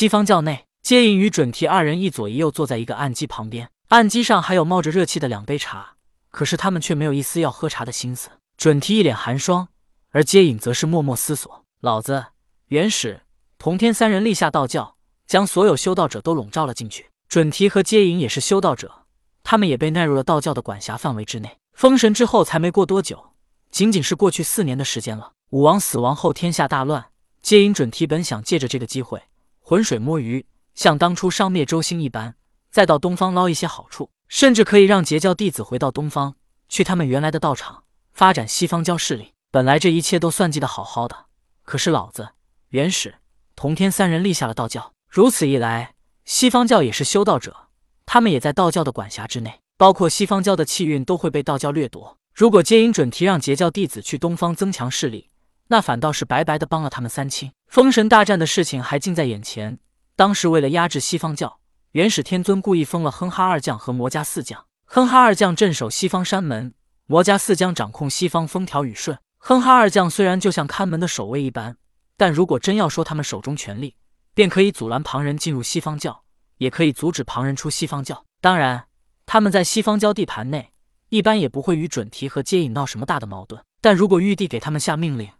西方教内，接引与准提二人一左一右坐在一个案几旁边，案几上还有冒着热气的两杯茶，可是他们却没有一丝要喝茶的心思。准提一脸寒霜，而接引则是默默思索：老子、元始、同天三人立下道教，将所有修道者都笼罩了进去。准提和接引也是修道者，他们也被纳入了道教的管辖范围之内。封神之后才没过多久，仅仅是过去四年的时间了。武王死亡后，天下大乱，接引准提本想借着这个机会。浑水摸鱼，像当初商灭周兴一般，再到东方捞一些好处，甚至可以让截教弟子回到东方，去他们原来的道场发展西方教势力。本来这一切都算计的好好的，可是老子、元始、同天三人立下了道教，如此一来，西方教也是修道者，他们也在道教的管辖之内，包括西方教的气运都会被道教掠夺。如果接引准提让截教弟子去东方增强势力，那反倒是白白的帮了他们三清。封神大战的事情还近在眼前。当时为了压制西方教，元始天尊故意封了哼哈二将和魔家四将。哼哈二将镇守西方山门，魔家四将掌控西方风调雨顺。哼哈二将虽然就像看门的守卫一般，但如果真要说他们手中权力，便可以阻拦旁人进入西方教，也可以阻止旁人出西方教。当然，他们在西方教地盘内，一般也不会与准提和接引闹什么大的矛盾。但如果玉帝给他们下命令，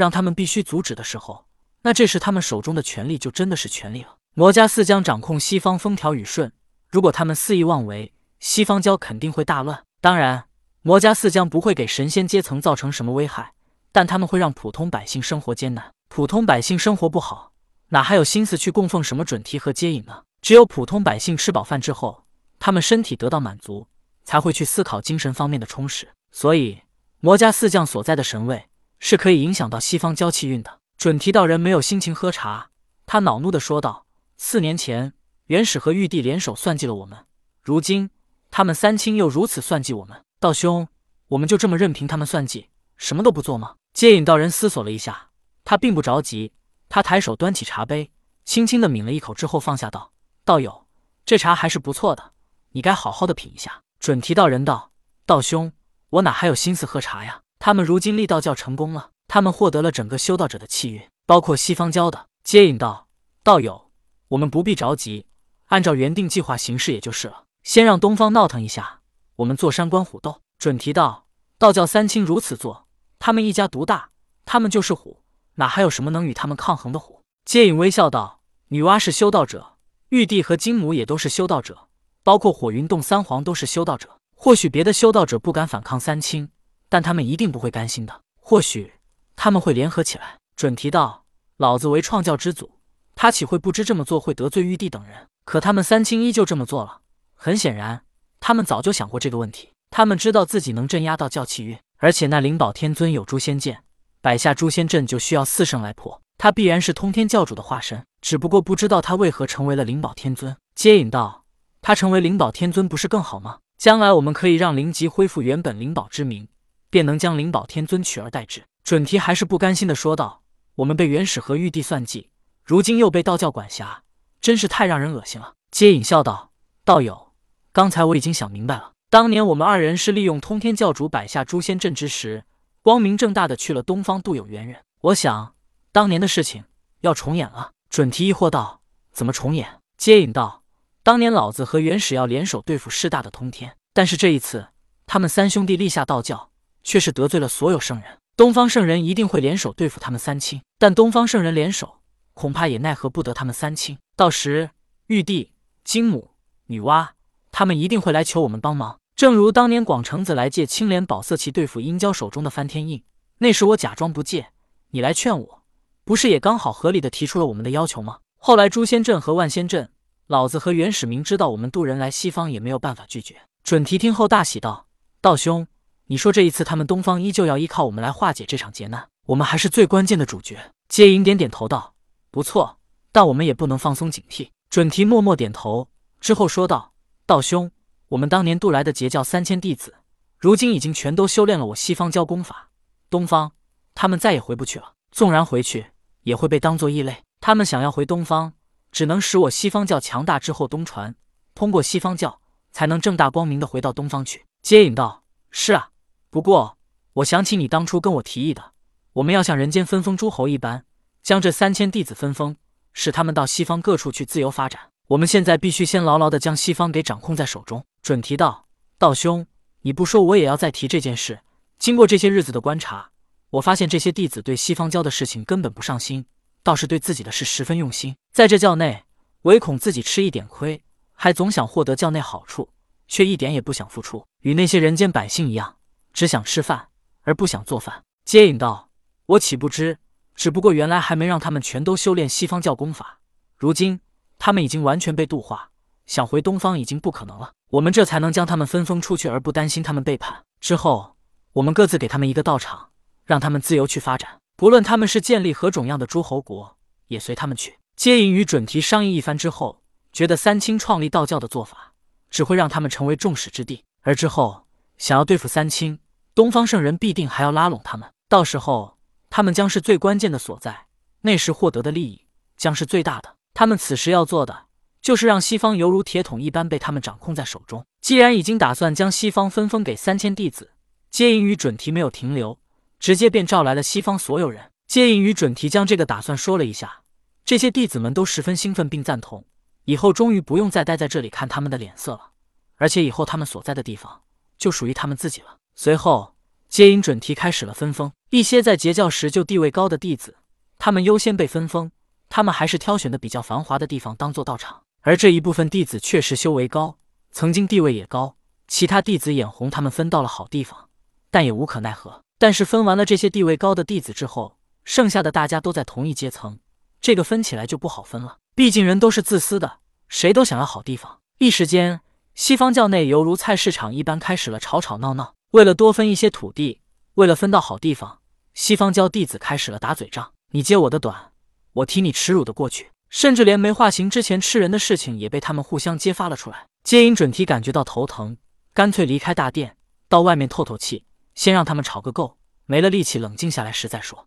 让他们必须阻止的时候，那这时他们手中的权力就真的是权力了。魔家四将掌控西方风调雨顺，如果他们肆意妄为，西方教肯定会大乱。当然，魔家四将不会给神仙阶层造成什么危害，但他们会让普通百姓生活艰难。普通百姓生活不好，哪还有心思去供奉什么准提和接引呢？只有普通百姓吃饱饭之后，他们身体得到满足，才会去思考精神方面的充实。所以，魔家四将所在的神位是可以影响到西方交气运的。准提道人没有心情喝茶，他恼怒的说道：“四年前，元始和玉帝联手算计了我们，如今他们三清又如此算计我们，道兄，我们就这么任凭他们算计，什么都不做吗？”接引道人思索了一下，他并不着急，他抬手端起茶杯，轻轻的抿了一口之后放下道：“道友，这茶还是不错的，你该好好的品一下。”准提道人道：“道兄，我哪还有心思喝茶呀？他们如今立道教成功了。”他们获得了整个修道者的气运，包括西方教的。接引道：“道友，我们不必着急，按照原定计划行事也就是了。先让东方闹腾一下，我们坐山观虎斗。”准提道：“道教三清如此做，他们一家独大，他们就是虎，哪还有什么能与他们抗衡的虎？”接引微笑道：“女娲是修道者，玉帝和金母也都是修道者，包括火云洞三皇都是修道者。或许别的修道者不敢反抗三清，但他们一定不会甘心的。或许……”他们会联合起来。准提道：“老子为创教之祖，他岂会不知这么做会得罪玉帝等人？可他们三清依旧这么做了。很显然，他们早就想过这个问题。他们知道自己能镇压到教气运，而且那灵宝天尊有诛仙剑，摆下诛仙阵就需要四圣来破。他必然是通天教主的化身，只不过不知道他为何成为了灵宝天尊。”接引道：“他成为灵宝天尊不是更好吗？将来我们可以让灵吉恢复原本灵宝之名，便能将灵宝天尊取而代之。”准提还是不甘心的说道：“我们被元始和玉帝算计，如今又被道教管辖，真是太让人恶心了。”接引笑道：“道友，刚才我已经想明白了。当年我们二人是利用通天教主摆下诛仙阵之时，光明正大的去了东方度有缘人。我想，当年的事情要重演了。”准提疑惑道：“怎么重演？”接引道：“当年老子和元始要联手对付势大的通天，但是这一次，他们三兄弟立下道教，却是得罪了所有圣人。”东方圣人一定会联手对付他们三清，但东方圣人联手恐怕也奈何不得他们三清。到时玉帝、金母、女娲他们一定会来求我们帮忙，正如当年广成子来借青莲宝色器对付殷郊手中的翻天印，那时我假装不借，你来劝我，不是也刚好合理的提出了我们的要求吗？后来诛仙阵和万仙阵，老子和元始明知道我们渡人来西方也没有办法拒绝。准提听后大喜道：“道兄。”你说这一次他们东方依旧要依靠我们来化解这场劫难，我们还是最关键的主角。接引点点头道：“不错，但我们也不能放松警惕。”准提默默点头之后说道：“道兄，我们当年渡来的截教三千弟子，如今已经全都修炼了我西方教功法。东方，他们再也回不去了。纵然回去，也会被当作异类。他们想要回东方，只能使我西方教强大之后东传，通过西方教才能正大光明的回到东方去。”接引道：“是啊。”不过，我想起你当初跟我提议的，我们要像人间分封诸侯一般，将这三千弟子分封，使他们到西方各处去自由发展。我们现在必须先牢牢的将西方给掌控在手中。准提道：“道兄，你不说，我也要再提这件事。经过这些日子的观察，我发现这些弟子对西方教的事情根本不上心，倒是对自己的事十分用心。在这教内，唯恐自己吃一点亏，还总想获得教内好处，却一点也不想付出，与那些人间百姓一样，只想吃饭而不想做饭。”接引道：“我岂不知？只不过原来还没让他们全都修炼西方教功法，如今他们已经完全被度化，想回东方已经不可能了。我们这才能将他们分封出去，而不担心他们背叛。之后，我们各自给他们一个道场，让他们自由去发展。不论他们是建立何种样的诸侯国，也随他们去。”接引与准提商议一番之后，觉得三清创立道教的做法只会让他们成为众矢之的，而之后想要对付三清，东方圣人必定还要拉拢他们。到时候，他们将是最关键的所在，那时获得的利益将是最大的。他们此时要做的，就是让西方犹如铁桶一般被他们掌控在手中。既然已经打算将西方分封给三千弟子，接引与准提没有停留，直接便召来了西方所有人。接引与准提将这个打算说了一下，这些弟子们都十分兴奋并赞同。以后终于不用再待在这里看他们的脸色了，而且以后他们所在的地方就属于他们自己了。随后。接引准提开始了分封，一些在截教时就地位高的弟子，他们优先被分封。他们还是挑选的比较繁华的地方当做道场，而这一部分弟子确实修为高，曾经地位也高。其他弟子眼红他们分到了好地方，但也无可奈何。但是分完了这些地位高的弟子之后，剩下的大家都在同一阶层，这个分起来就不好分了。毕竟人都是自私的，谁都想要好地方。一时间，西方教内犹如菜市场一般，开始了吵吵闹闹。为了多分一些土地，为了分到好地方，西方教弟子开始了打嘴仗。你揭我的短，我踢你耻辱的过去，甚至连梅化行之前吃人的事情也被他们互相揭发了出来。接引准提感觉到头疼，干脆离开大殿，到外面透透气，先让他们吵个够，没了力气冷静下来时再说。